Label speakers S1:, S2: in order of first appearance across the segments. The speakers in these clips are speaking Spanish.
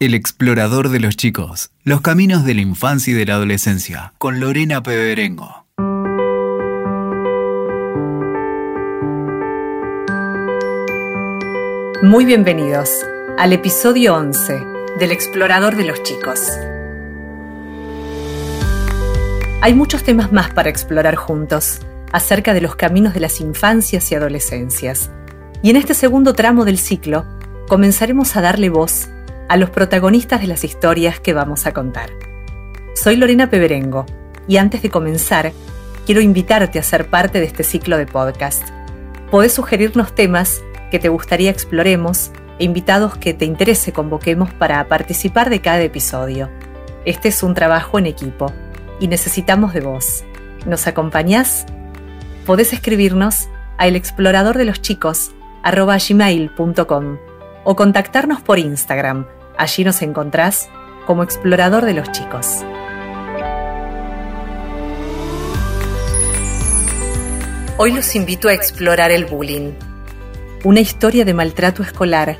S1: El explorador de los chicos, los caminos de la infancia y de la adolescencia, con Lorena Peberengo.
S2: Muy bienvenidos al episodio 11 del explorador de los chicos. Hay muchos temas más para explorar juntos acerca de los caminos de las infancias y adolescencias. Y en este segundo tramo del ciclo comenzaremos a darle voz a los protagonistas de las historias que vamos a contar. Soy Lorena Peberengo y antes de comenzar, quiero invitarte a ser parte de este ciclo de podcast. Podés sugerirnos temas que te gustaría exploremos e invitados que te interese convoquemos para participar de cada episodio. Este es un trabajo en equipo y necesitamos de vos. ¿Nos acompañás? Podés escribirnos a elexploradordeloschicos.com o contactarnos por Instagram. Allí nos encontrás como explorador de los chicos. Hoy los invito a explorar el bullying, una historia de maltrato escolar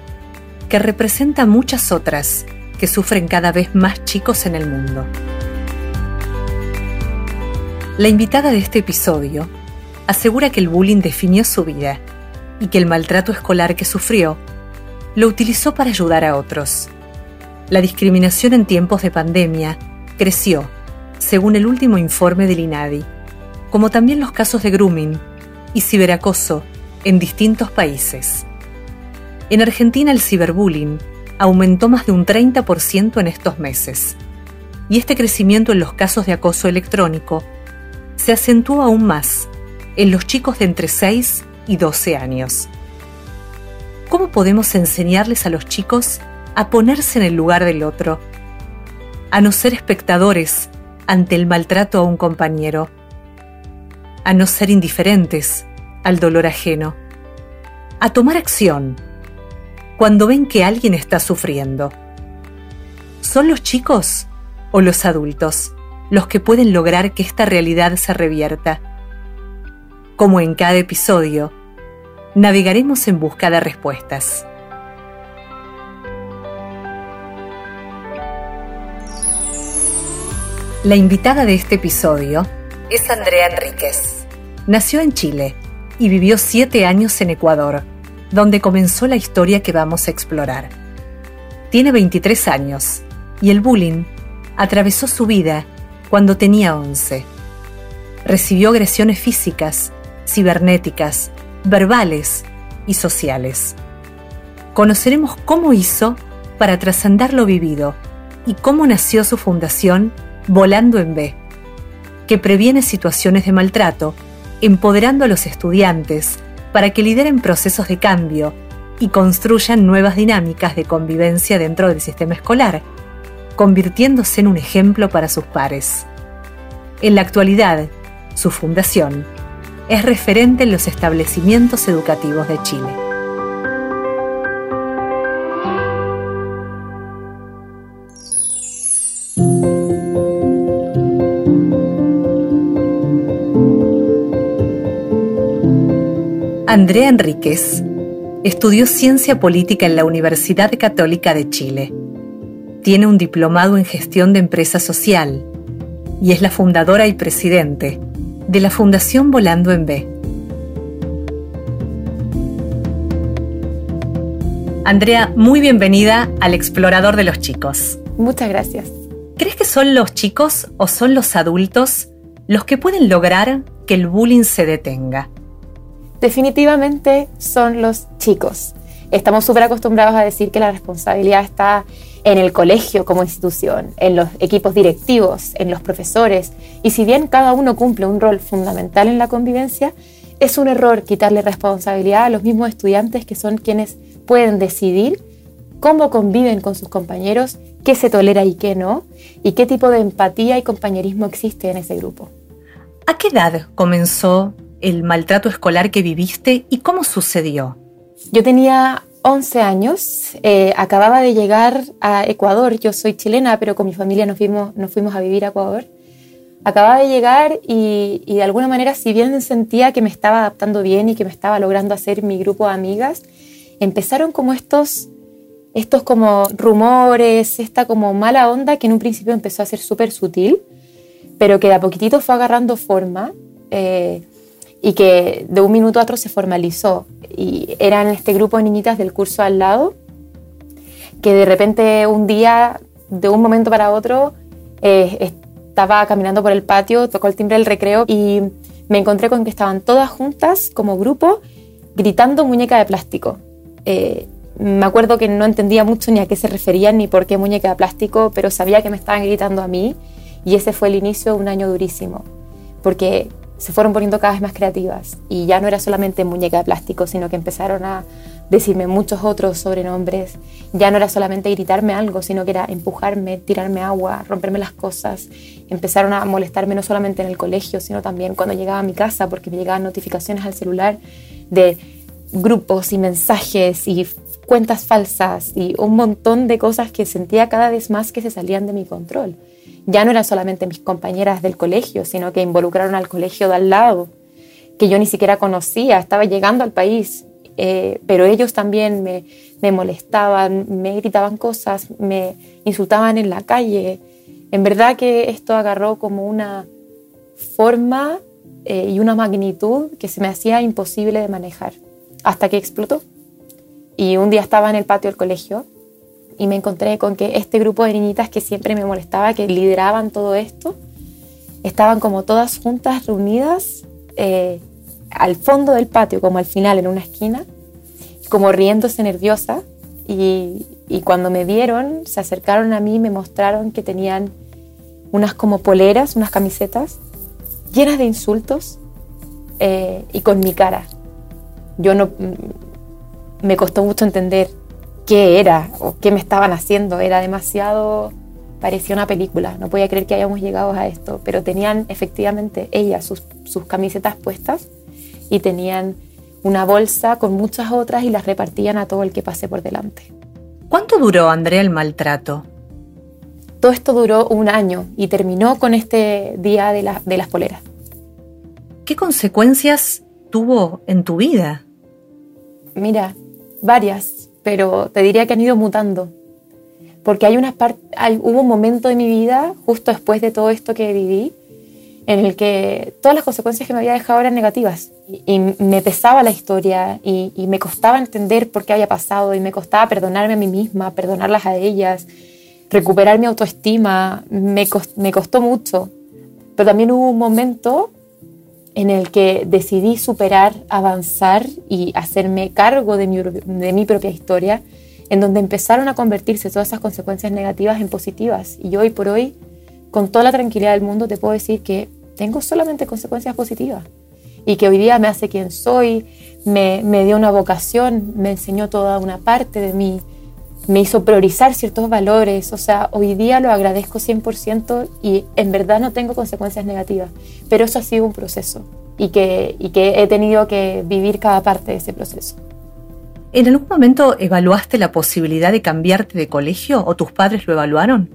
S2: que representa muchas otras que sufren cada vez más chicos en el mundo. La invitada de este episodio asegura que el bullying definió su vida y que el maltrato escolar que sufrió lo utilizó para ayudar a otros. La discriminación en tiempos de pandemia creció, según el último informe del INADI, como también los casos de grooming y ciberacoso en distintos países. En Argentina el ciberbullying aumentó más de un 30% en estos meses, y este crecimiento en los casos de acoso electrónico se acentuó aún más en los chicos de entre 6 y 12 años. ¿Cómo podemos enseñarles a los chicos a ponerse en el lugar del otro? A no ser espectadores ante el maltrato a un compañero. A no ser indiferentes al dolor ajeno. A tomar acción cuando ven que alguien está sufriendo. ¿Son los chicos o los adultos los que pueden lograr que esta realidad se revierta? Como en cada episodio, navegaremos en busca de respuestas. La invitada de este episodio es Andrea Enríquez. Nació en Chile y vivió siete años en Ecuador, donde comenzó la historia que vamos a explorar. Tiene 23 años y el bullying atravesó su vida cuando tenía 11. Recibió agresiones físicas, cibernéticas, verbales y sociales. Conoceremos cómo hizo para trascender lo vivido y cómo nació su fundación Volando en B, que previene situaciones de maltrato, empoderando a los estudiantes para que lideren procesos de cambio y construyan nuevas dinámicas de convivencia dentro del sistema escolar, convirtiéndose en un ejemplo para sus pares. En la actualidad, su fundación es referente en los establecimientos educativos de Chile. Andrea Enríquez estudió ciencia política en la Universidad Católica de Chile. Tiene un diplomado en gestión de empresa social y es la fundadora y presidente de la Fundación Volando en B. Andrea, muy bienvenida al Explorador de los Chicos.
S3: Muchas gracias.
S2: ¿Crees que son los chicos o son los adultos los que pueden lograr que el bullying se detenga?
S3: Definitivamente son los chicos. Estamos súper acostumbrados a decir que la responsabilidad está en el colegio como institución, en los equipos directivos, en los profesores, y si bien cada uno cumple un rol fundamental en la convivencia, es un error quitarle responsabilidad a los mismos estudiantes que son quienes pueden decidir cómo conviven con sus compañeros, qué se tolera y qué no, y qué tipo de empatía y compañerismo existe en ese grupo.
S2: ¿A qué edad comenzó el maltrato escolar que viviste y cómo sucedió?
S3: Yo tenía 11 años, eh, acababa de llegar a Ecuador, yo soy chilena, pero con mi familia nos fuimos, nos fuimos a vivir a Ecuador. Acababa de llegar y, y, de alguna manera, si bien sentía que me estaba adaptando bien y que me estaba logrando hacer mi grupo de amigas, empezaron como estos estos como rumores, esta como mala onda que en un principio empezó a ser súper sutil, pero que de a poquitito fue agarrando forma eh, y que de un minuto a otro se formalizó. Y eran este grupo de niñitas del curso al lado que de repente un día, de un momento para otro, eh, estaba caminando por el patio, tocó el timbre del recreo y me encontré con que estaban todas juntas como grupo gritando muñeca de plástico. Eh, me acuerdo que no entendía mucho ni a qué se referían ni por qué muñeca de plástico, pero sabía que me estaban gritando a mí y ese fue el inicio de un año durísimo, porque se fueron poniendo cada vez más creativas y ya no era solamente muñeca de plástico, sino que empezaron a decirme muchos otros sobrenombres. Ya no era solamente gritarme algo, sino que era empujarme, tirarme agua, romperme las cosas. Empezaron a molestarme no solamente en el colegio, sino también cuando llegaba a mi casa, porque me llegaban notificaciones al celular de grupos y mensajes y cuentas falsas y un montón de cosas que sentía cada vez más que se salían de mi control. Ya no eran solamente mis compañeras del colegio, sino que involucraron al colegio de al lado, que yo ni siquiera conocía, estaba llegando al país eh, pero ellos también me, molestaban, me gritaban cosas, me insultaban en la calle. En verdad que esto agarró como una forma eh, y una magnitud que se me hacía imposible de manejar, hasta que explotó. Y un día estaba en el patio del colegio y me encontré con que este grupo de niñitas que siempre me molestaba, que lideraban todo esto, estaban como todas juntas, reunidas, eh, al fondo del patio, como al final, en una esquina, como riéndose nerviosa. Y, cuando me vieron, se acercaron a mí me mostraron que tenían unas como poleras, unas camisetas llenas de insultos eh, y con mi cara. Yo no. Mm, me costó mucho entender qué era o qué me estaban haciendo. Era demasiado. parecía una película. No podía creer que hayamos llegado a esto. Pero tenían efectivamente ellas sus, sus camisetas puestas y tenían una bolsa con muchas otras y las repartían a todo el que pase por delante.
S2: ¿Cuánto duró, Andrea, el maltrato?
S3: Todo esto duró un año y terminó con este día de, de las poleras.
S2: ¿Qué consecuencias tuvo en tu vida?
S3: Mira, varias, pero te diría que han ido mutando. Porque hay una hay, hubo un momento de mi vida, justo después de todo esto que viví, en el que todas las consecuencias que me había dejado eran negativas. Y, me pesaba la historia y, me costaba entender por qué había pasado y me costaba perdonarme a mí misma, perdonarlas a ellas, recuperar mi autoestima. Me, me costó mucho. Pero también hubo un momento en el que decidí superar, avanzar y hacerme cargo de mi, de mi propia historia, en donde empezaron a convertirse todas esas consecuencias negativas en positivas. Y hoy por hoy con toda la tranquilidad del mundo te puedo decir que tengo solamente consecuencias positivas y que hoy día me hace quien soy, me, dio una vocación, me enseñó toda una parte de mí, me hizo priorizar ciertos valores, o sea, hoy día lo agradezco 100% y en verdad no tengo consecuencias negativas, pero eso ha sido un proceso y que, y que he tenido que vivir cada parte de ese proceso.
S2: ¿En algún momento evaluaste la posibilidad de cambiarte de colegio o tus padres lo evaluaron?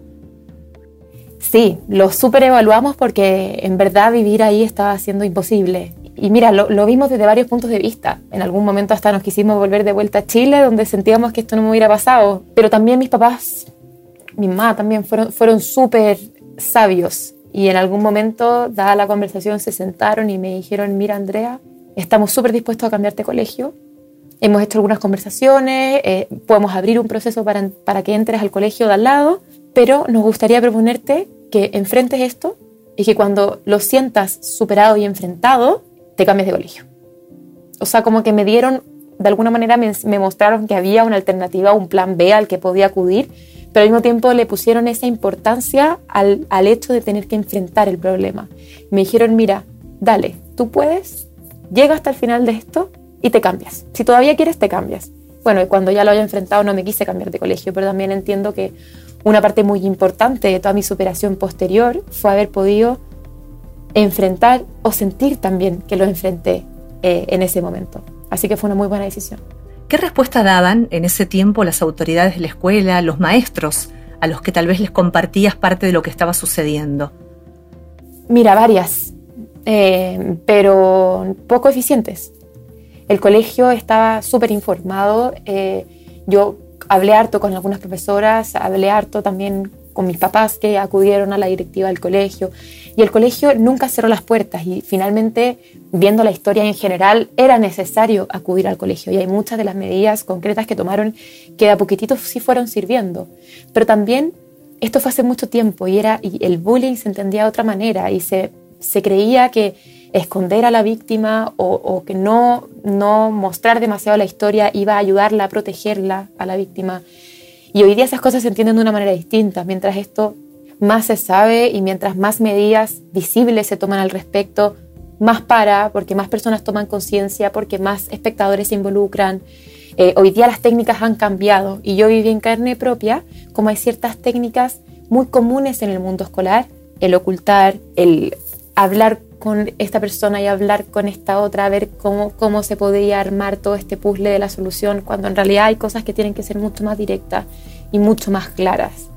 S3: Sí, lo super evaluamos porque en verdad vivir ahí estaba siendo imposible. Y mira, lo, vimos desde varios puntos de vista. En algún momento hasta nos quisimos volver de vuelta a Chile, donde sentíamos que esto no me hubiera pasado. Pero también mis papás, mi mamá también fueron, fueron súper sabios. Y en algún momento, dada la conversación, se sentaron y me dijeron, mira Andrea, estamos súper dispuestos a cambiarte de colegio. Hemos hecho algunas conversaciones, eh, podemos abrir un proceso para, para que entres al colegio de al lado pero nos gustaría proponerte que enfrentes esto y que cuando lo sientas superado y enfrentado, te cambies de colegio. O sea, como que me dieron, de alguna manera me, mostraron que había una alternativa, un plan B al que podía acudir, pero al mismo tiempo le pusieron esa importancia al, al hecho de tener que enfrentar el problema. Me dijeron, mira, dale, tú puedes, llega hasta el final de esto y te cambias. Si todavía quieres, te cambias. Bueno, y cuando ya lo haya enfrentado no me quise cambiar de colegio, pero también entiendo que una parte muy importante de toda mi superación posterior fue haber podido enfrentar o sentir también que lo enfrenté eh, en ese momento. Así que fue una muy buena decisión.
S2: ¿Qué respuesta daban en ese tiempo las autoridades de la escuela, los maestros, a los que tal vez les compartías parte de lo que estaba sucediendo?
S3: Mira, varias, eh, pero poco eficientes. El colegio estaba súper informado. Eh, yo hablé harto con algunas profesoras, hablé harto también con mis papás que acudieron a la directiva del colegio y el colegio nunca cerró las puertas y finalmente, viendo la historia en general, era necesario acudir al colegio y hay muchas de las medidas concretas que tomaron que a poquitito sí fueron sirviendo. Pero también esto fue hace mucho tiempo y, era, y el bullying se entendía de otra manera y se, se creía que esconder a la víctima o, o, que no, no mostrar demasiado la historia iba a ayudarla a protegerla a la víctima. Y hoy día esas cosas se entienden de una manera distinta, mientras esto más se sabe y mientras más medidas visibles se toman al respecto, más para, porque más personas toman conciencia, porque más espectadores se involucran. Eh, hoy día las técnicas han cambiado y yo viví en carne propia como hay ciertas técnicas muy comunes en el mundo escolar, el ocultar, el hablar con esta persona y hablar con esta otra, a ver cómo, cómo se podría armar todo este puzzle de la solución, cuando en realidad hay cosas que tienen que ser mucho más directas y mucho más claras.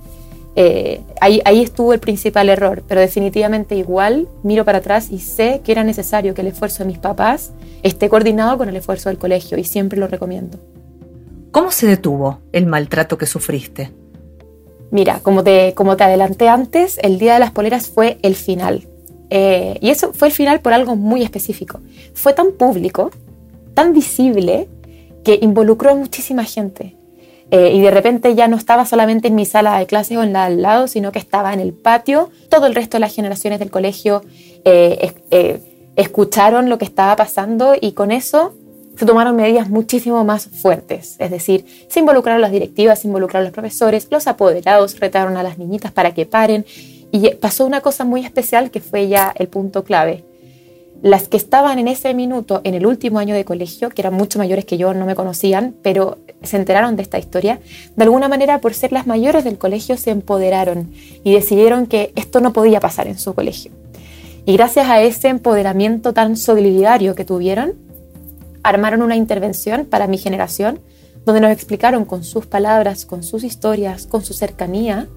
S3: Eh, ahí, ahí estuvo el principal error, pero definitivamente igual miro para atrás y sé que era necesario que el esfuerzo de mis papás esté coordinado con el esfuerzo del colegio y siempre lo recomiendo.
S2: ¿Cómo se detuvo el maltrato que sufriste?
S3: Mira, como te, como te adelanté antes, el Día de las Poleras fue el final. Eh, y eso fue el final por algo muy específico. Fue tan público, tan visible, que involucró a muchísima gente. Eh, y de repente ya no estaba solamente en mi sala de clases o en la al lado, sino que estaba en el patio. Todo el resto de las generaciones del colegio eh, escucharon lo que estaba pasando y con eso se tomaron medidas muchísimo más fuertes. Es decir, se involucraron las directivas, se involucraron los profesores, los apoderados retaron a las niñitas para que paren y pasó una cosa muy especial que fue ya el punto clave. Las que estaban en ese minuto en el último año de colegio, que eran mucho mayores que yo, no me conocían, pero se enteraron de esta historia, de alguna manera por ser las mayores del colegio se empoderaron y decidieron que esto no podía pasar en su colegio. Y gracias a ese empoderamiento tan solidario que tuvieron, armaron una intervención para mi generación, donde nos explicaron con sus palabras, con sus historias, con su cercanía,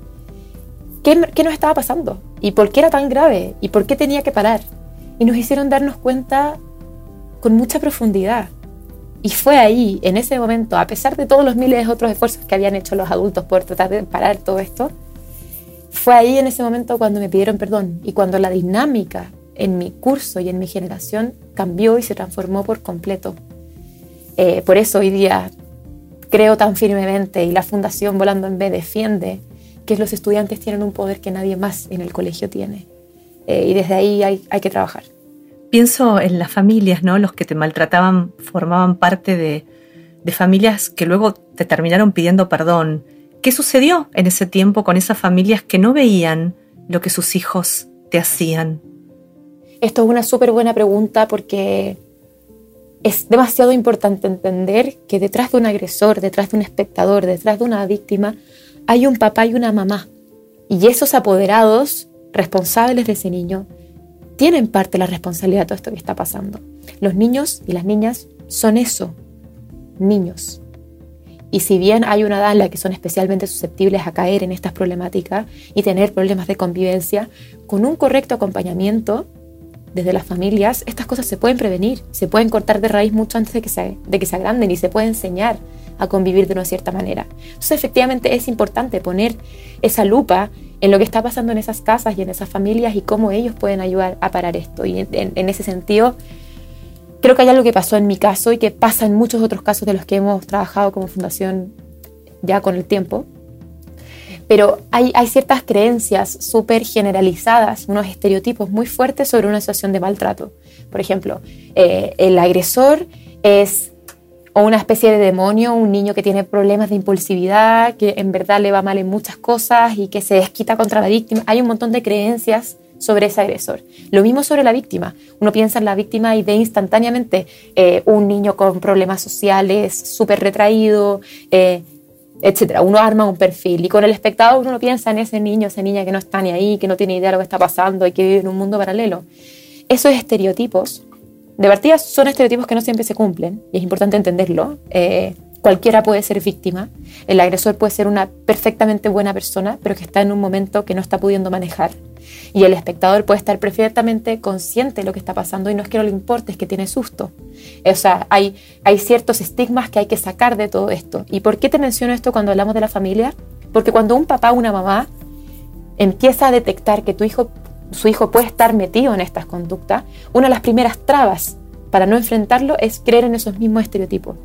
S3: qué, nos estaba pasando y por qué era tan grave y por qué tenía que parar. Y nos hicieron darnos cuenta con mucha profundidad. Y fue ahí, en ese momento, a pesar de todos los miles de otros esfuerzos que habían hecho los adultos por tratar de parar todo esto, fue ahí en ese momento cuando me pidieron perdón y cuando la dinámica en mi curso y en mi generación cambió y se transformó por completo. Eh, por eso hoy día creo tan firmemente y la Fundación Volando en B defiende que los estudiantes tienen un poder que nadie más en el colegio tiene. Eh, y desde ahí hay, hay, que trabajar.
S2: Pienso en las familias, ¿no? Los que te maltrataban formaban parte de, de familias que luego te terminaron pidiendo perdón. ¿Qué sucedió en ese tiempo con esas familias que no veían lo que sus hijos te hacían?
S3: Esto es una súper buena pregunta porque es demasiado importante entender que detrás de un agresor, detrás de un espectador, detrás de una víctima, hay un papá y una mamá. Y esos apoderados responsables de ese niño tienen parte de la responsabilidad de todo esto que está pasando. Los niños y las niñas son eso, niños. Y si bien hay una edad en la que son especialmente susceptibles a caer en estas problemáticas y tener problemas de convivencia, con un correcto acompañamiento desde las familias, estas cosas se pueden prevenir, se pueden cortar de raíz mucho antes de que se, de que se agranden y se puede enseñar a convivir de una cierta manera. Entonces, efectivamente, es importante poner esa lupa en lo que está pasando en esas casas y en esas familias y cómo ellos pueden ayudar a parar esto. Y en, ese sentido, creo que hay algo que pasó en mi caso y que pasa en muchos otros casos de los que hemos trabajado como fundación ya con el tiempo. Pero hay, ciertas creencias súper generalizadas, unos estereotipos muy fuertes sobre una situación de maltrato. Por ejemplo, eh, el agresor es o una especie de demonio, un niño que tiene problemas de impulsividad, que en verdad le va mal en muchas cosas y que se desquita contra la víctima. Hay un montón de creencias sobre ese agresor. Lo mismo sobre la víctima. Uno piensa en la víctima y ve instantáneamente eh, un niño con problemas sociales, súper retraído, eh, etc. Uno arma un perfil y con el espectador uno piensa en ese niño, esa niña que no está ni ahí, que no tiene idea de lo que está pasando y que vive en un mundo paralelo. Esos estereotipos de partida son estereotipos que no siempre se cumplen y es importante entenderlo. Eh, cualquiera puede ser víctima. El agresor puede ser una perfectamente buena persona, pero que está en un momento que no está pudiendo manejar. Y el espectador puede estar perfectamente consciente de lo que está pasando y no es que no le importe, es que tiene susto. O sea, hay, hay ciertos estigmas que hay que sacar de todo esto. ¿Y por qué te menciono esto cuando hablamos de la familia? Porque cuando un papá o una mamá empieza a detectar que tu hijo, su hijo puede estar metido en estas conductas, una de las primeras trabas para no enfrentarlo es creer en esos mismos estereotipos.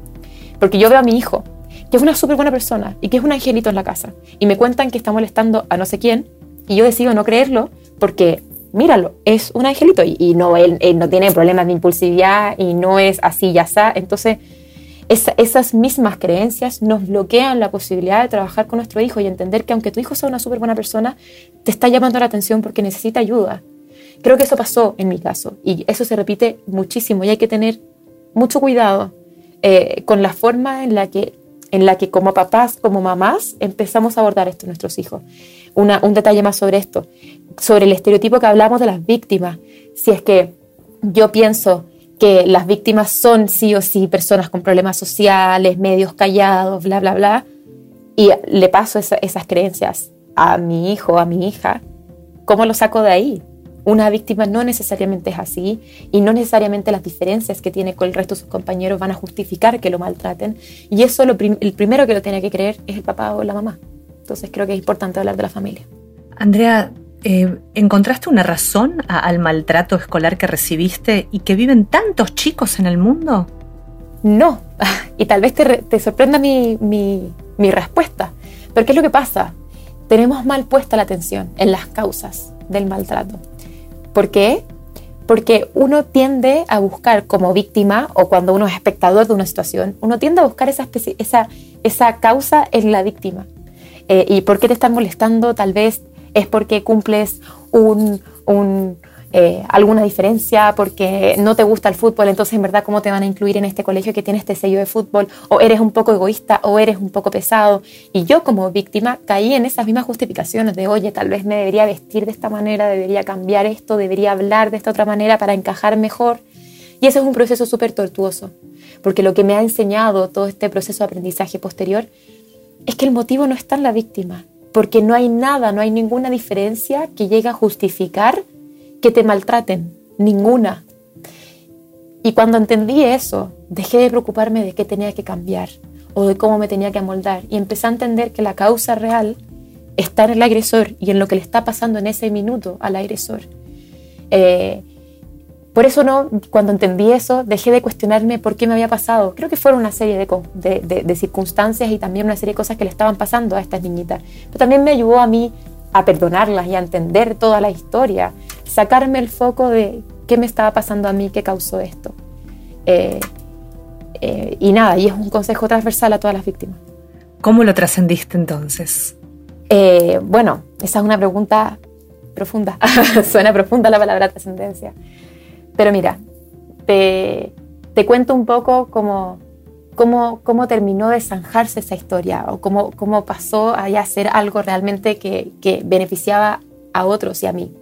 S3: Porque yo veo a mi hijo, que es una súper buena persona y que es un angelito en la casa, y me cuentan que está molestando a no sé quién, y yo decido no creerlo porque, míralo, es un angelito y, no, él, no tiene problemas de impulsividad y no es así ya está. Entonces, esas mismas creencias nos bloquean la posibilidad de trabajar con nuestro hijo y entender que aunque tu hijo sea una súper buena persona, te está llamando la atención porque necesita ayuda. Creo que eso pasó en mi caso y eso se repite muchísimo y hay que tener mucho cuidado eh, con la forma en la, que, en la que como papás, como mamás, empezamos a abordar esto en nuestros hijos. un detalle más sobre esto, sobre el estereotipo que hablamos de las víctimas. Si es que yo pienso que las víctimas son sí o sí personas con problemas sociales, medios callados, bla, bla, bla, y le paso esas creencias a mi hijo, a mi hija, ¿cómo lo saco de ahí? Una víctima no necesariamente es así y no necesariamente las diferencias que tiene con el resto de sus compañeros van a justificar que lo maltraten. Y eso lo el primero que lo tiene que creer es el papá o la mamá. Entonces creo que es importante hablar de la familia.
S2: Andrea, eh, ¿encontraste una razón al maltrato escolar que recibiste y que viven tantos chicos en el mundo?
S3: No, y tal vez te, sorprenda mi, mi respuesta. Pero ¿qué es lo que pasa? Tenemos mal puesta la atención en las causas del maltrato. ¿Por qué? Porque uno tiende a buscar como víctima o cuando uno es espectador de una situación, uno tiende a buscar esa, causa en la víctima. Eh, ¿Y por qué te están molestando? Tal vez es porque cumples un eh, alguna diferencia porque no te gusta el fútbol, entonces en verdad cómo te van a incluir en este colegio que tiene este sello de fútbol, o eres un poco egoísta o eres un poco pesado. Y yo como víctima caí en esas mismas justificaciones de, oye, tal vez me debería vestir de esta manera, debería cambiar esto, debería hablar de esta otra manera para encajar mejor. Y ese es un proceso súper tortuoso, porque lo que me ha enseñado todo este proceso de aprendizaje posterior es que el motivo no está en la víctima, porque no hay nada, no hay ninguna diferencia que llegue a justificar que te maltraten, ninguna. Y cuando entendí eso, dejé de preocuparme de qué tenía que cambiar o de cómo me tenía que amoldar y empecé a entender que la causa real está en el agresor y en lo que le está pasando en ese minuto al agresor. Eh, por eso no, cuando entendí eso, dejé de cuestionarme por qué me había pasado. Creo que fueron una serie de, de, circunstancias y también una serie de cosas que le estaban pasando a estas niñitas. Pero también me ayudó a mí a perdonarlas y a entender toda la historia sacarme el foco de qué me estaba pasando a mí que causó esto. Eh, eh, y nada, y es un consejo transversal a todas las víctimas.
S2: ¿Cómo lo trascendiste entonces?
S3: Eh, bueno, esa es una pregunta profunda. Suena profunda la palabra trascendencia. Pero mira, te, te cuento un poco cómo, cómo, cómo, terminó de zanjarse esa historia o cómo, cómo pasó a ser algo realmente que, que beneficiaba a otros y a mí.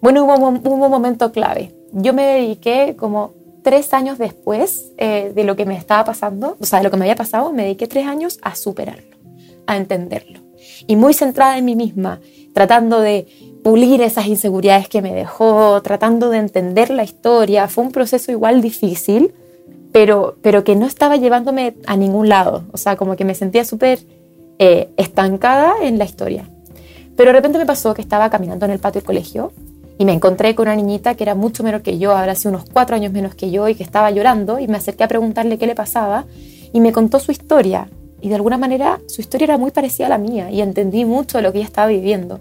S3: Bueno, hubo, un momento clave. Yo me dediqué como tres años después eh, de lo que me estaba pasando, o sea, de lo que me había pasado, me dediqué tres años a superarlo, a entenderlo. Y muy centrada en mí misma, tratando de pulir esas inseguridades que me dejó, tratando de entender la historia. Fue un proceso igual difícil, pero, pero que no estaba llevándome a ningún lado. O sea, como que me sentía súper eh, estancada en la historia. Pero de repente me pasó que estaba caminando en el patio del colegio y me encontré con una niñita que era mucho menor que yo, habrá sido unos cuatro años menos que yo y que estaba llorando y me acerqué a preguntarle qué le pasaba y me contó su historia y de alguna manera su historia era muy parecida a la mía y entendí mucho de lo que ella estaba viviendo.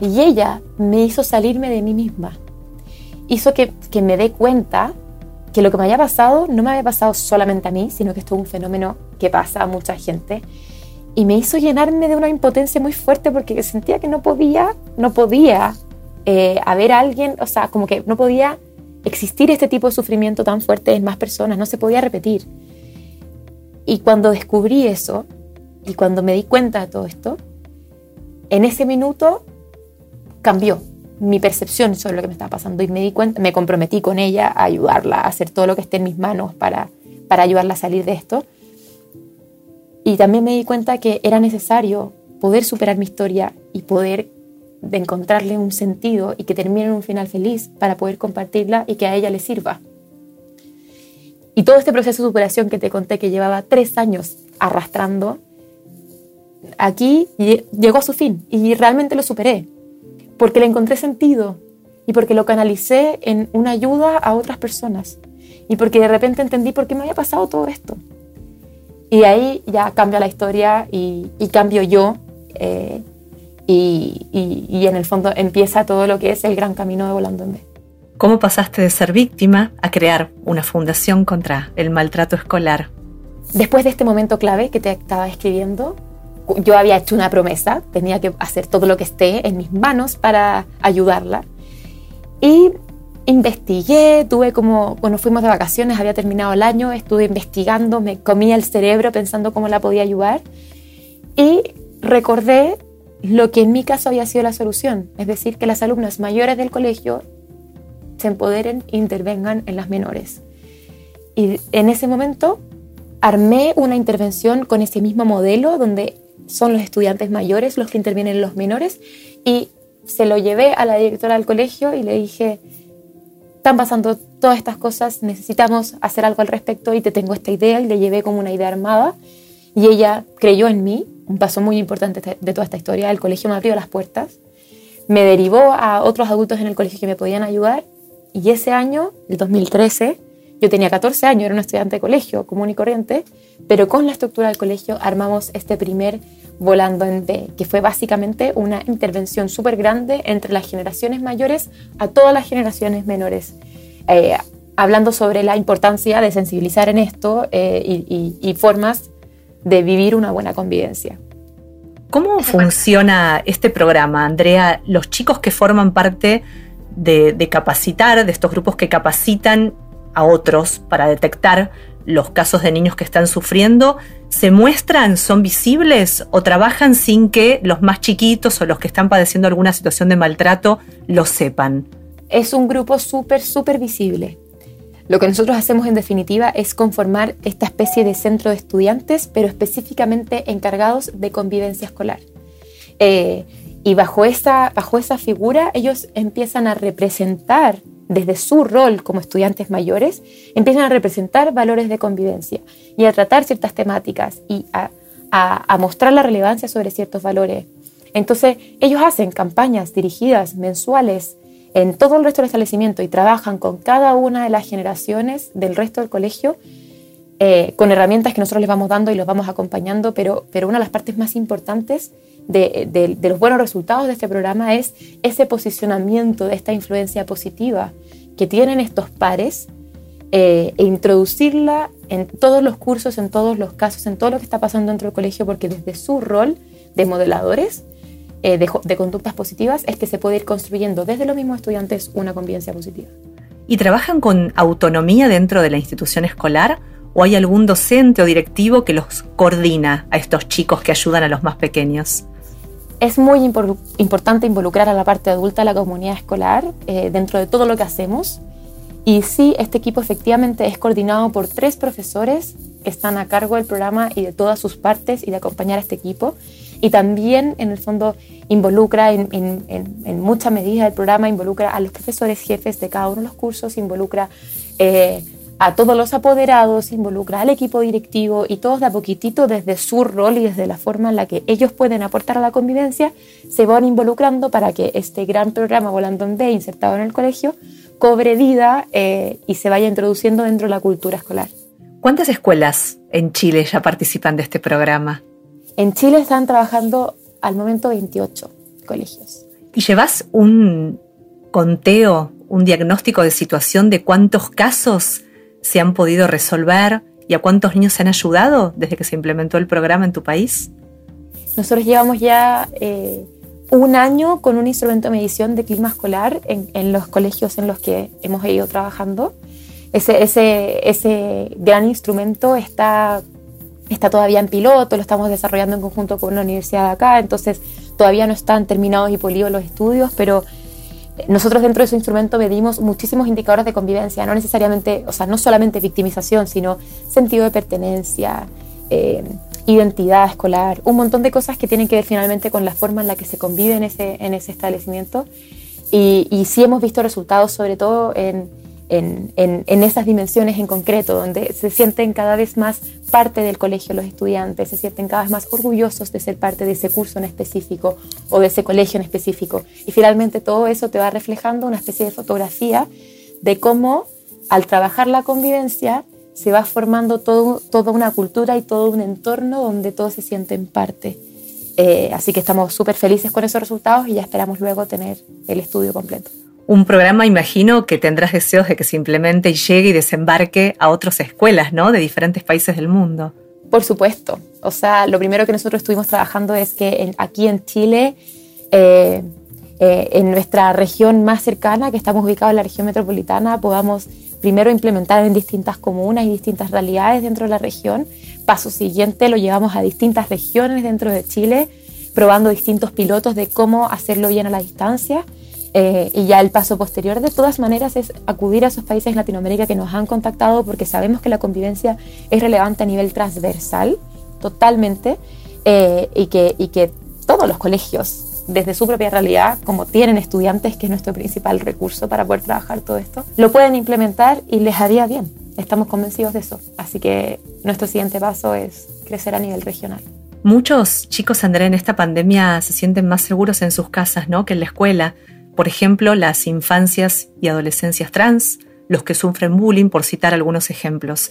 S3: Y ella me hizo salirme de mí misma, hizo que, que me dé cuenta que lo que me había pasado no me había pasado solamente a mí, sino que esto es un fenómeno que pasa a mucha gente. Y me hizo llenarme de una impotencia muy fuerte porque sentía que no podía, no podía eh, a alguien, o sea, como que no podía existir este tipo de sufrimiento tan fuerte en más personas, no se podía repetir. Y cuando descubrí eso, y cuando me di cuenta de todo esto, en ese minuto cambió mi percepción sobre lo que me estaba pasando y me di cuenta, me comprometí con ella a ayudarla, a hacer todo lo que esté en mis manos para, para ayudarla a salir de esto. Y también me di cuenta que era necesario poder superar mi historia y poder de encontrarle un sentido y que termine en un final feliz para poder compartirla y que a ella le sirva. Y todo este proceso de superación que te conté que llevaba tres años arrastrando, aquí llegó a su fin y realmente lo superé, porque le encontré sentido y porque lo canalicé en una ayuda a otras personas y porque de repente entendí por qué me había pasado todo esto. Y ahí ya cambia la historia y, cambio yo eh, y, y, en el fondo empieza todo lo que es el gran camino de Volando en B.
S2: ¿Cómo pasaste de ser víctima a crear una fundación contra el maltrato escolar?
S3: Después de este momento clave que te estaba escribiendo, yo había hecho una promesa, tenía que hacer todo lo que esté en mis manos para ayudarla. Y investigué, tuve como, cuando fuimos de vacaciones, había terminado el año, estuve investigando, me comía el cerebro pensando cómo la podía ayudar y recordé lo que en mi caso había sido la solución, es decir, que las alumnas mayores del colegio se empoderen e intervengan en las menores. Y en ese momento armé una intervención con ese mismo modelo donde son los estudiantes mayores los que intervienen en los menores y se lo llevé a la directora del colegio y le dije, están pasando todas estas cosas, necesitamos hacer algo al respecto y te tengo esta idea y le llevé como una idea armada y ella creyó en mí, un paso muy importante de toda esta historia, el colegio me abrió las puertas, me derivó a otros adultos en el colegio que me podían ayudar y ese año, el 2013, yo tenía 14 años, era una estudiante de colegio común y corriente, pero con la estructura del colegio armamos este primer Volando en B, que fue básicamente una intervención súper grande entre las generaciones mayores a todas las generaciones menores, eh, hablando sobre la importancia de sensibilizar en esto eh, y, formas de vivir una buena convivencia.
S2: ¿Cómo funciona este programa, Andrea? Los chicos que forman parte de capacitar, de estos grupos que capacitan a otros para detectar los casos de niños que están sufriendo, ¿se muestran, son visibles o trabajan sin que los más chiquitos o los que están padeciendo alguna situación de maltrato lo sepan?
S3: Es un grupo súper, súper visible. Lo que nosotros hacemos en definitiva es conformar esta especie de centro de estudiantes, pero específicamente encargados de convivencia escolar. Eh, y bajo esa, bajo esa figura ellos empiezan a representar desde su rol como estudiantes mayores, empiezan a representar valores de convivencia y a tratar ciertas temáticas y a, mostrar la relevancia sobre ciertos valores. Entonces, ellos hacen campañas dirigidas mensuales en todo el resto del establecimiento y trabajan con cada una de las generaciones del resto del colegio eh, con herramientas que nosotros les vamos dando y los vamos acompañando, pero, pero una de las partes más importantes de, los buenos resultados de este programa es ese posicionamiento de esta influencia positiva que tienen estos pares eh, e introducirla en todos los cursos, en todos los casos, en todo lo que está pasando dentro del colegio, porque desde su rol de modeladores eh, de, de conductas positivas es que se puede ir construyendo desde los mismos estudiantes una convivencia positiva.
S2: ¿Y trabajan con autonomía dentro de la institución escolar? ¿O hay algún docente o directivo que los coordina a estos chicos que ayudan a los más pequeños?
S3: Es muy importante involucrar a la parte adulta de la comunidad escolar eh, dentro de todo lo que hacemos. Y sí, este equipo efectivamente es coordinado por tres profesores que están a cargo del programa y de todas sus partes y de acompañar a este equipo. Y también, en el fondo, involucra en, en, mucha medida el programa, involucra a los profesores jefes de cada uno de los cursos, involucra eh, a todos los apoderados, involucra al equipo directivo y todos de a poquitito desde su rol y desde la forma en la que ellos pueden aportar a la convivencia, se van involucrando para que este gran programa Volando en B, insertado en el colegio, cobre vida eh, y se vaya introduciendo dentro de la cultura escolar.
S2: ¿Cuántas escuelas en Chile ya participan de este programa?
S3: En Chile están trabajando al momento 28 colegios.
S2: ¿Y llevas un conteo, un diagnóstico de situación de cuántos casos se han podido resolver y a cuántos niños se han ayudado desde que se implementó el programa en tu país?
S3: Nosotros llevamos ya eh, un año con un instrumento de medición de clima escolar en, los colegios en los que hemos ido trabajando. Ese, ese, ese gran instrumento está, está todavía en piloto, lo estamos desarrollando en conjunto con una universidad de acá, entonces todavía no están terminados y polidos los estudios, pero nosotros dentro de ese instrumento medimos muchísimos indicadores de convivencia, no necesariamente, o sea, no solamente victimización, sino sentido de pertenencia, eh, identidad escolar, un montón de cosas que tienen que ver finalmente con la forma en la que se convive en ese, en ese establecimiento. Y, y sí hemos visto resultados sobre todo en, en, en, esas dimensiones en concreto, donde se sienten cada vez más parte del colegio los estudiantes, se sienten cada vez más orgullosos de ser parte de ese curso en específico o de ese colegio en específico. Y finalmente todo eso te va reflejando una especie de fotografía de cómo al trabajar la convivencia se va formando todo, toda una cultura y todo un entorno donde todos se sienten parte. Eh, así que estamos súper felices con esos resultados y ya esperamos luego tener el estudio completo.
S2: Un programa, imagino, que tendrás deseos de que simplemente llegue y desembarque a otras escuelas, ¿no? De diferentes países del mundo.
S3: Por supuesto. O sea, lo primero que nosotros estuvimos trabajando es que aquí en Chile, eh, eh, en nuestra región más cercana, que estamos ubicados en la región metropolitana, podamos primero implementar en distintas comunas y distintas realidades dentro de la región. Paso siguiente, lo llevamos a distintas regiones dentro de Chile, probando distintos pilotos de cómo hacerlo bien a la distancia eh, y ya el paso posterior, de todas maneras, es acudir a esos países en Latinoamérica que nos han contactado porque sabemos que la convivencia es relevante a nivel transversal, totalmente, eh, y, que, y que todos los colegios, desde su propia realidad, como tienen estudiantes, que es nuestro principal recurso para poder trabajar todo esto, lo pueden implementar y les haría bien. Estamos convencidos de eso. Así que nuestro siguiente paso es crecer a nivel regional.
S2: Muchos chicos, André, en esta pandemia se sienten más seguros en sus casas ¿no? que en la escuela. Por ejemplo, las infancias y adolescencias trans, los que sufren bullying, por citar algunos ejemplos.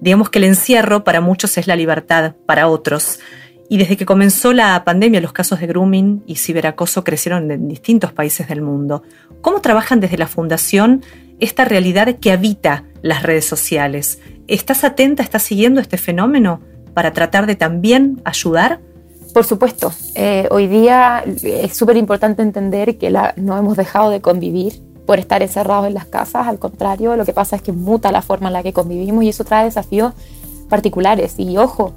S2: Digamos que el encierro para muchos es la libertad, para otros. Y desde que comenzó la pandemia, los casos de grooming y ciberacoso crecieron en distintos países del mundo. ¿Cómo trabajan desde la Fundación esta realidad que habita las redes sociales? ¿Estás atenta, estás siguiendo este fenómeno para tratar de también ayudar?
S3: Por supuesto, eh, hoy día es súper importante entender que no hemos dejado de convivir por estar encerrados en las casas, al contrario, lo que pasa es que muta la forma en la que convivimos y eso trae desafíos particulares. Y ojo,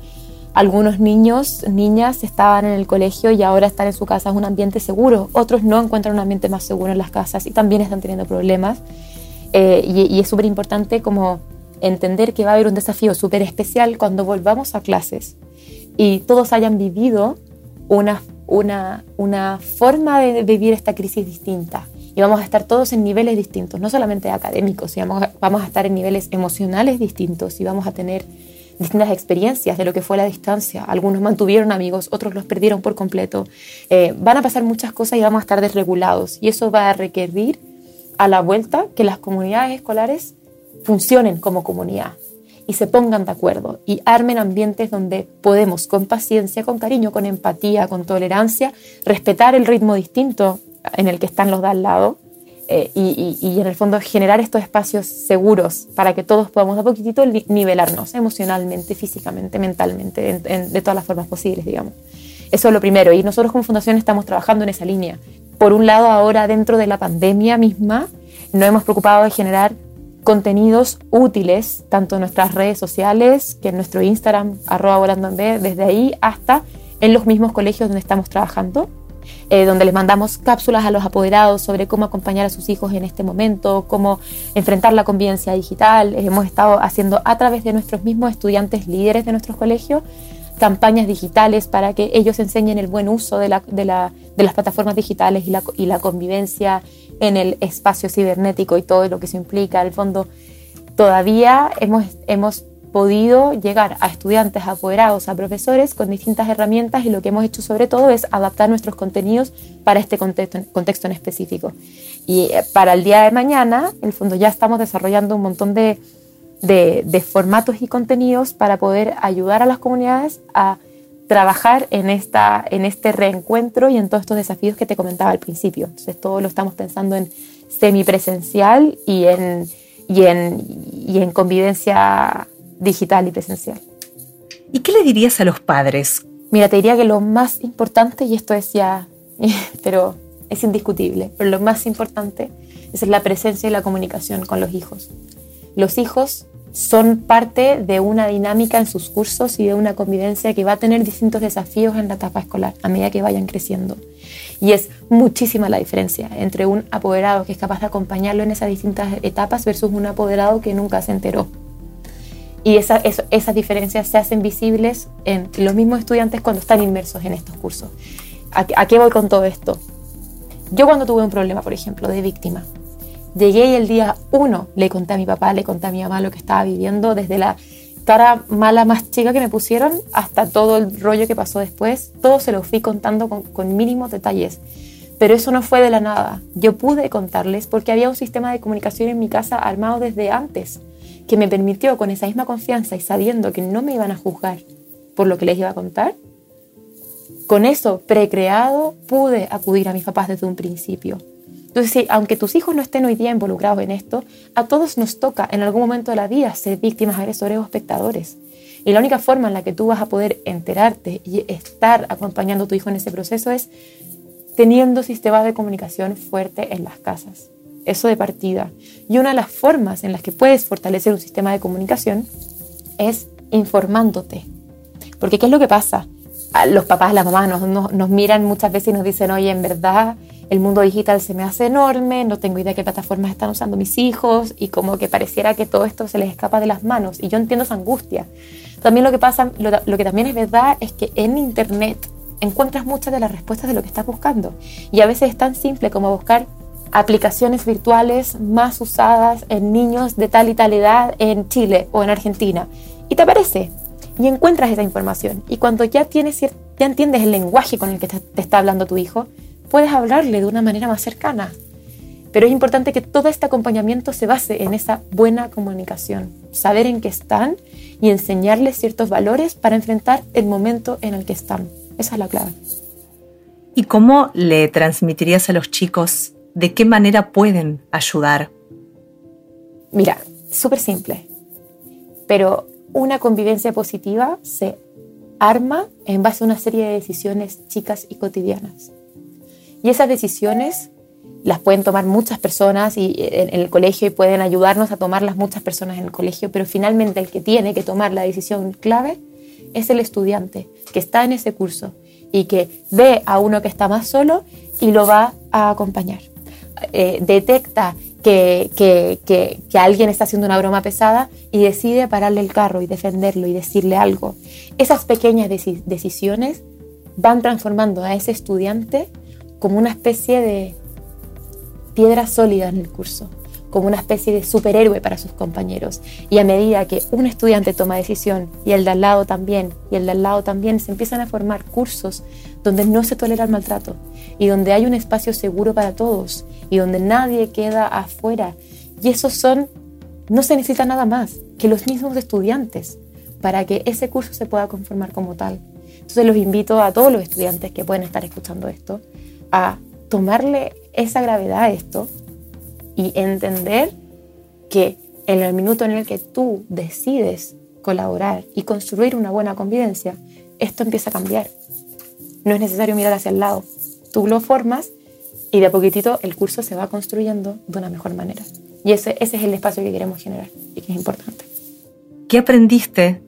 S3: algunos niños, niñas estaban en el colegio y ahora están en su casa, es un ambiente seguro, otros no encuentran un ambiente más seguro en las casas y también están teniendo problemas. Eh, y, es súper importante como entender que va a haber un desafío súper especial cuando volvamos a clases y todos hayan vivido una, una, una forma de vivir esta crisis distinta. Y vamos a estar todos en niveles distintos, no solamente académicos, sino vamos a estar en niveles emocionales distintos y vamos a tener distintas experiencias de lo que fue la distancia. Algunos mantuvieron amigos, otros los perdieron por completo. Eh, van a pasar muchas cosas y vamos a estar desregulados. Y eso va a requerir a la vuelta que las comunidades escolares funcionen como comunidad y se pongan de acuerdo y armen ambientes donde podemos con paciencia, con cariño, con empatía, con tolerancia, respetar el ritmo distinto en el que están los de al lado eh, y, en el fondo generar estos espacios seguros para que todos podamos a poquitito nivelarnos emocionalmente, físicamente, mentalmente, de todas las formas posibles, digamos. Eso es lo primero y nosotros como fundación estamos trabajando en esa línea. Por un lado, ahora dentro de la pandemia misma, nos hemos preocupado de generar contenidos útiles, tanto en nuestras redes sociales, que en nuestro Instagram, arroba volando en B, desde ahí hasta en los mismos colegios donde estamos trabajando, eh, donde les mandamos cápsulas a los apoderados sobre cómo acompañar a sus hijos en este momento, cómo enfrentar la convivencia digital. hemos estado haciendo a través de nuestros mismos estudiantes líderes de nuestros colegios campañas digitales para que ellos enseñen el buen uso de, la, de, la, de las plataformas digitales y la, y la convivencia en el espacio cibernético y todo lo que se implica. Al fondo, todavía hemos, hemos podido llegar a estudiantes, apoderados, a profesores con distintas herramientas y lo que hemos hecho sobre todo es adaptar nuestros contenidos para este contexto, contexto en específico. Y eh, para el día de mañana, en el fondo ya estamos desarrollando un montón de, de formatos y contenidos para poder ayudar a las comunidades a trabajar en, esta, en este reencuentro y en todos estos desafíos que te comentaba al principio. Entonces, todo lo estamos pensando en semipresencial y en, y en, y en convivencia digital y presencial.
S2: ¿Y qué le dirías a los padres?
S3: Mira, te diría que lo más importante, y esto es ya, pero es indiscutible, pero lo más importante es la presencia y la comunicación con los hijos. Los hijos son parte de una dinámica en sus cursos y de una convivencia que va a tener distintos desafíos en la etapa escolar a medida que vayan creciendo. Y es muchísima la diferencia entre un apoderado que es capaz de acompañarlo en esas distintas etapas versus un apoderado que nunca se enteró. Y esas diferencias se hacen visibles en los mismos estudiantes cuando están inmersos en estos cursos. ¿A, ¿A qué voy con todo esto? Yo cuando tuve un problema, por ejemplo, de víctima, llegué y el día uno le conté a mi papá, le conté a mi mamá lo que estaba viviendo, desde la cara mala más chica que me pusieron hasta todo el rollo que pasó después. Todo se lo fui contando con, mínimos detalles. Pero eso no fue de la nada. Yo pude contarles porque había un sistema de comunicación en mi casa armado desde antes que me permitió con esa misma confianza y sabiendo que no me iban a juzgar por lo que les iba a contar, con eso precreado pude acudir a mis papás desde un principio. Entonces, aunque tus hijos no estén hoy día involucrados en esto, a todos nos toca en algún momento de la vida ser víctimas, agresores o espectadores. Y la única forma en la que tú vas a poder enterarte y estar acompañando a tu hijo en ese proceso es teniendo sistemas de comunicación fuerte en las casas eso de partida. Y una de las formas en las que puedes fortalecer un sistema de comunicación es informándote. Porque ¿qué es lo que pasa? Los papás, las mamás nos, nos, miran muchas veces y nos dicen, oye, en verdad el mundo digital se me hace enorme, no tengo idea qué plataformas están usando mis hijos y como que pareciera que todo esto se les escapa de las manos. Y yo entiendo esa angustia. También lo que pasa, lo, que también es verdad es que en Internet encuentras muchas de las respuestas de lo que estás buscando. Y a veces es tan simple como buscar aplicaciones virtuales más usadas en niños de tal y tal edad en Chile o en Argentina. Y te aparece y encuentras esa información. Y cuando ya, tienes, ya entiendes el lenguaje con el que te está hablando tu hijo, puedes hablarle de una manera más cercana. Pero es importante que todo este acompañamiento se base en esa buena comunicación, saber en qué están y enseñarles ciertos valores para enfrentar el momento en el que están. Esa es la clave.
S2: ¿Y cómo le transmitirías a los chicos de qué manera pueden ayudar?
S3: Mira, súper simple, pero una convivencia positiva se arma en base a una serie de decisiones chicas y cotidianas. Y esas decisiones las pueden tomar muchas personas y en el colegio y pueden ayudarnos a tomarlas muchas personas en el colegio, pero finalmente el que tiene que tomar la decisión clave es el estudiante que está en ese curso y que ve a uno que está más solo y lo va a acompañar. Eh, detecta que, que, alguien está haciendo una broma pesada y decide pararle el carro y defenderlo y decirle algo. Esas pequeñas decisiones van transformando a ese estudiante como una especie de piedra sólida en el curso como una especie de superhéroe para sus compañeros. Y a medida que un estudiante toma decisión y el de al lado también, y el de al lado también, se empiezan a formar cursos donde no se tolera el maltrato y donde hay un espacio seguro para todos y donde nadie queda afuera. Y esos son, no se necesita nada más que los mismos estudiantes para que ese curso se pueda conformar como tal. Entonces los invito a todos los estudiantes que pueden estar escuchando esto a tomarle esa gravedad a esto y entender que en el minuto en el que tú decides colaborar y construir una buena convivencia, esto empieza a cambiar. No es necesario mirar hacia el lado. Tú lo formas y de a poquitito el curso se va construyendo de una mejor manera. Y ese, es el espacio que queremos generar y que es importante.
S2: ¿Qué aprendiste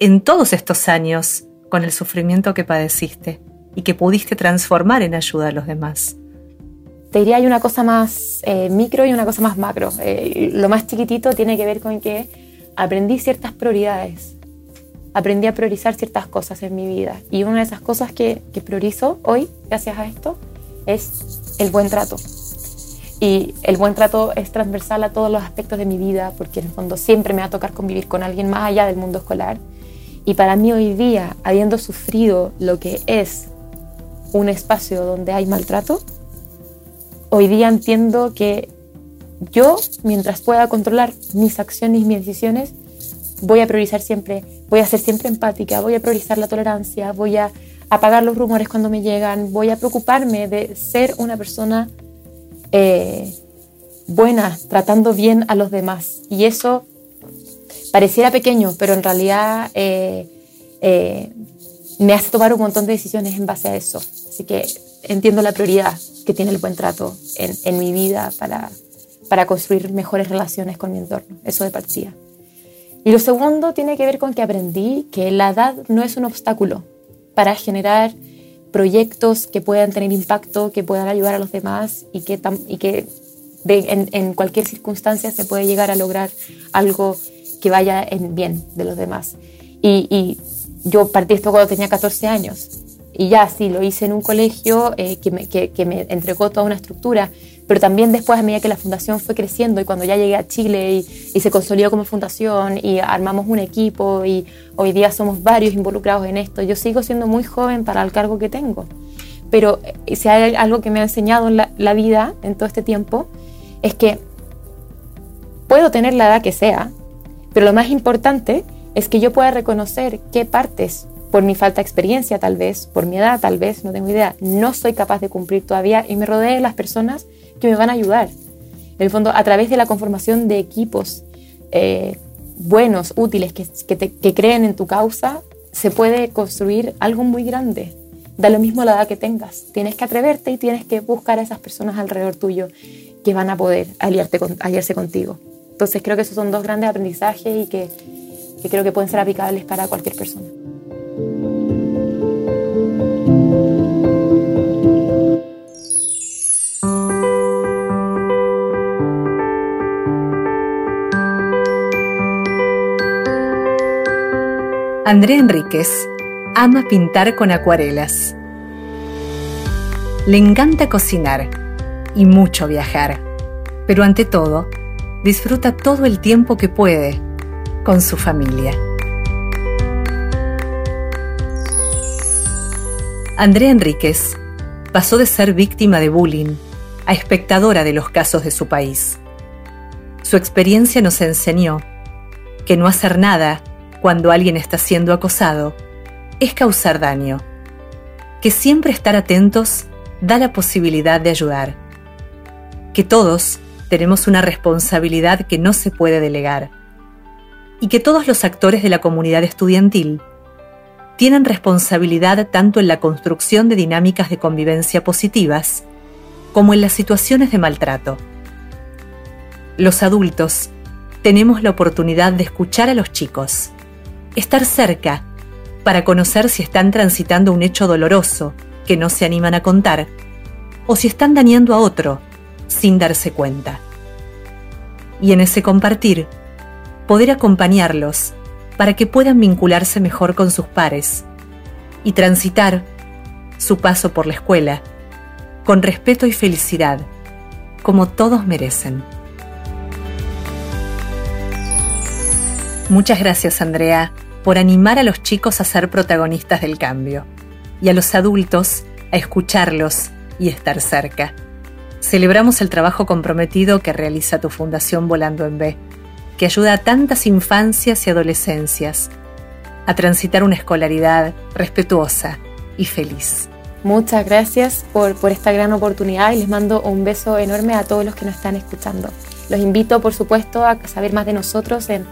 S2: en todos estos años con el sufrimiento que padeciste y que pudiste transformar en ayuda a los demás?
S3: te diría hay una cosa más eh, micro y una cosa más macro. Eh, lo más chiquitito tiene que ver con que aprendí ciertas prioridades. Aprendí a priorizar ciertas cosas en mi vida. Y una de esas cosas que, que priorizo hoy, gracias a esto, es el buen trato. Y el buen trato es transversal a todos los aspectos de mi vida, porque en el fondo siempre me va a tocar convivir con alguien más allá del mundo escolar. Y para mí hoy día, habiendo sufrido lo que es un espacio donde hay maltrato, hoy día entiendo que yo, mientras pueda controlar mis acciones y mis decisiones, voy a priorizar siempre, voy a ser siempre empática, voy a priorizar la tolerancia, voy a apagar los rumores cuando me llegan, voy a preocuparme de ser una persona eh, buena, tratando bien a los demás. Y eso pareciera pequeño, pero en realidad eh, eh, me hace tomar un montón de decisiones en base a eso. Así que entiendo la prioridad que tiene el buen trato en, en mi vida para, para construir mejores relaciones con mi entorno. Eso de partida. Y lo segundo tiene que ver con que aprendí que la edad no es un obstáculo para generar proyectos que puedan tener impacto, que puedan ayudar a los demás y que, y que en, en, cualquier circunstancia se puede llegar a lograr algo que vaya en bien de los demás. Y, y yo partí esto cuando tenía 14 años. Y ya, sí, lo hice en un colegio eh, que, me, entregó toda una estructura, pero también después, a medida que la fundación fue creciendo y cuando ya llegué a Chile y, se consolidó como fundación y armamos un equipo y hoy día somos varios involucrados en esto, yo sigo siendo muy joven para el cargo que tengo. Pero eh, si hay algo que me ha enseñado en la, la vida en todo este tiempo, es que puedo tener la edad que sea, pero lo más importante es que yo pueda reconocer qué partes por mi falta de experiencia tal vez, por mi edad tal vez, no tengo idea, no soy capaz de cumplir todavía y me rodee de las personas que me van a ayudar. En el fondo, a través de la conformación de equipos eh, buenos, útiles, que, creen en tu causa, se puede construir algo muy grande. Da lo mismo la edad que tengas. Tienes que atreverte y tienes que buscar a esas personas alrededor tuyo que van a poder aliarte con, aliarse contigo. Entonces creo que esos son dos grandes aprendizajes y que creo que pueden ser aplicables para cualquier persona.
S2: Andrea Enríquez ama pintar con acuarelas. Le encanta cocinar y mucho viajar, pero ante todo, disfruta todo el tiempo que puede con su familia. Andrea Enríquez pasó de ser víctima de bullying a espectadora de los casos de su país. Su experiencia nos enseñó que no hacer nada cuando alguien está siendo acosado es causar daño, que siempre estar atentos da la posibilidad de ayudar, que todos tenemos una responsabilidad que no se puede delegar. Y que todos los actores de la comunidad estudiantil tienen responsabilidad tanto en la construcción de dinámicas de convivencia positivas como en las situaciones de maltrato. Los adultos tenemos la oportunidad de escuchar a los chicos estar cerca para conocer si están transitando un hecho doloroso que no se animan a contar o si están dañando a otro sin darse cuenta. Y en ese compartir, poder acompañarlos para que puedan vincularse mejor con sus pares y transitar su paso por la escuela con respeto y felicidad, como todos merecen. Muchas gracias, Andrea, por animar a los chicos a ser protagonistas del cambio y a los adultos a escucharlos y estar cerca. Celebramos el trabajo comprometido que realiza tu Fundación Volando en B, que ayuda a tantas infancias y adolescencias a transitar una escolaridad respetuosa y feliz.
S3: Muchas gracias por, por esta gran oportunidad y les mando un beso enorme a todos los que nos están escuchando. Los invito, por supuesto, a saber más de nosotros en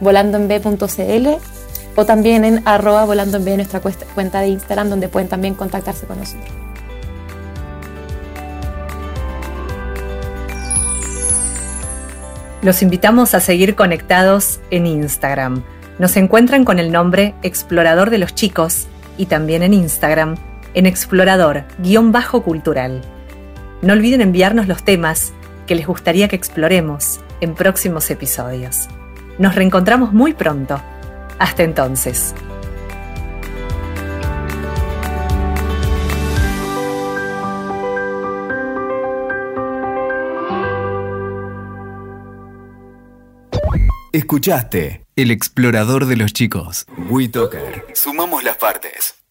S3: volandoenb.cl o también en arroba volando en nuestra cuenta de Instagram, donde pueden también contactarse con nosotros.
S2: Los invitamos a seguir conectados en Instagram. Nos encuentran con el nombre Explorador de los Chicos y también en Instagram en explorador-cultural. No olviden enviarnos los temas que les gustaría que exploremos en próximos episodios. Nos reencontramos muy pronto. Hasta entonces.
S1: Escuchaste El explorador de los chicos. WeToker. Sumamos las partes.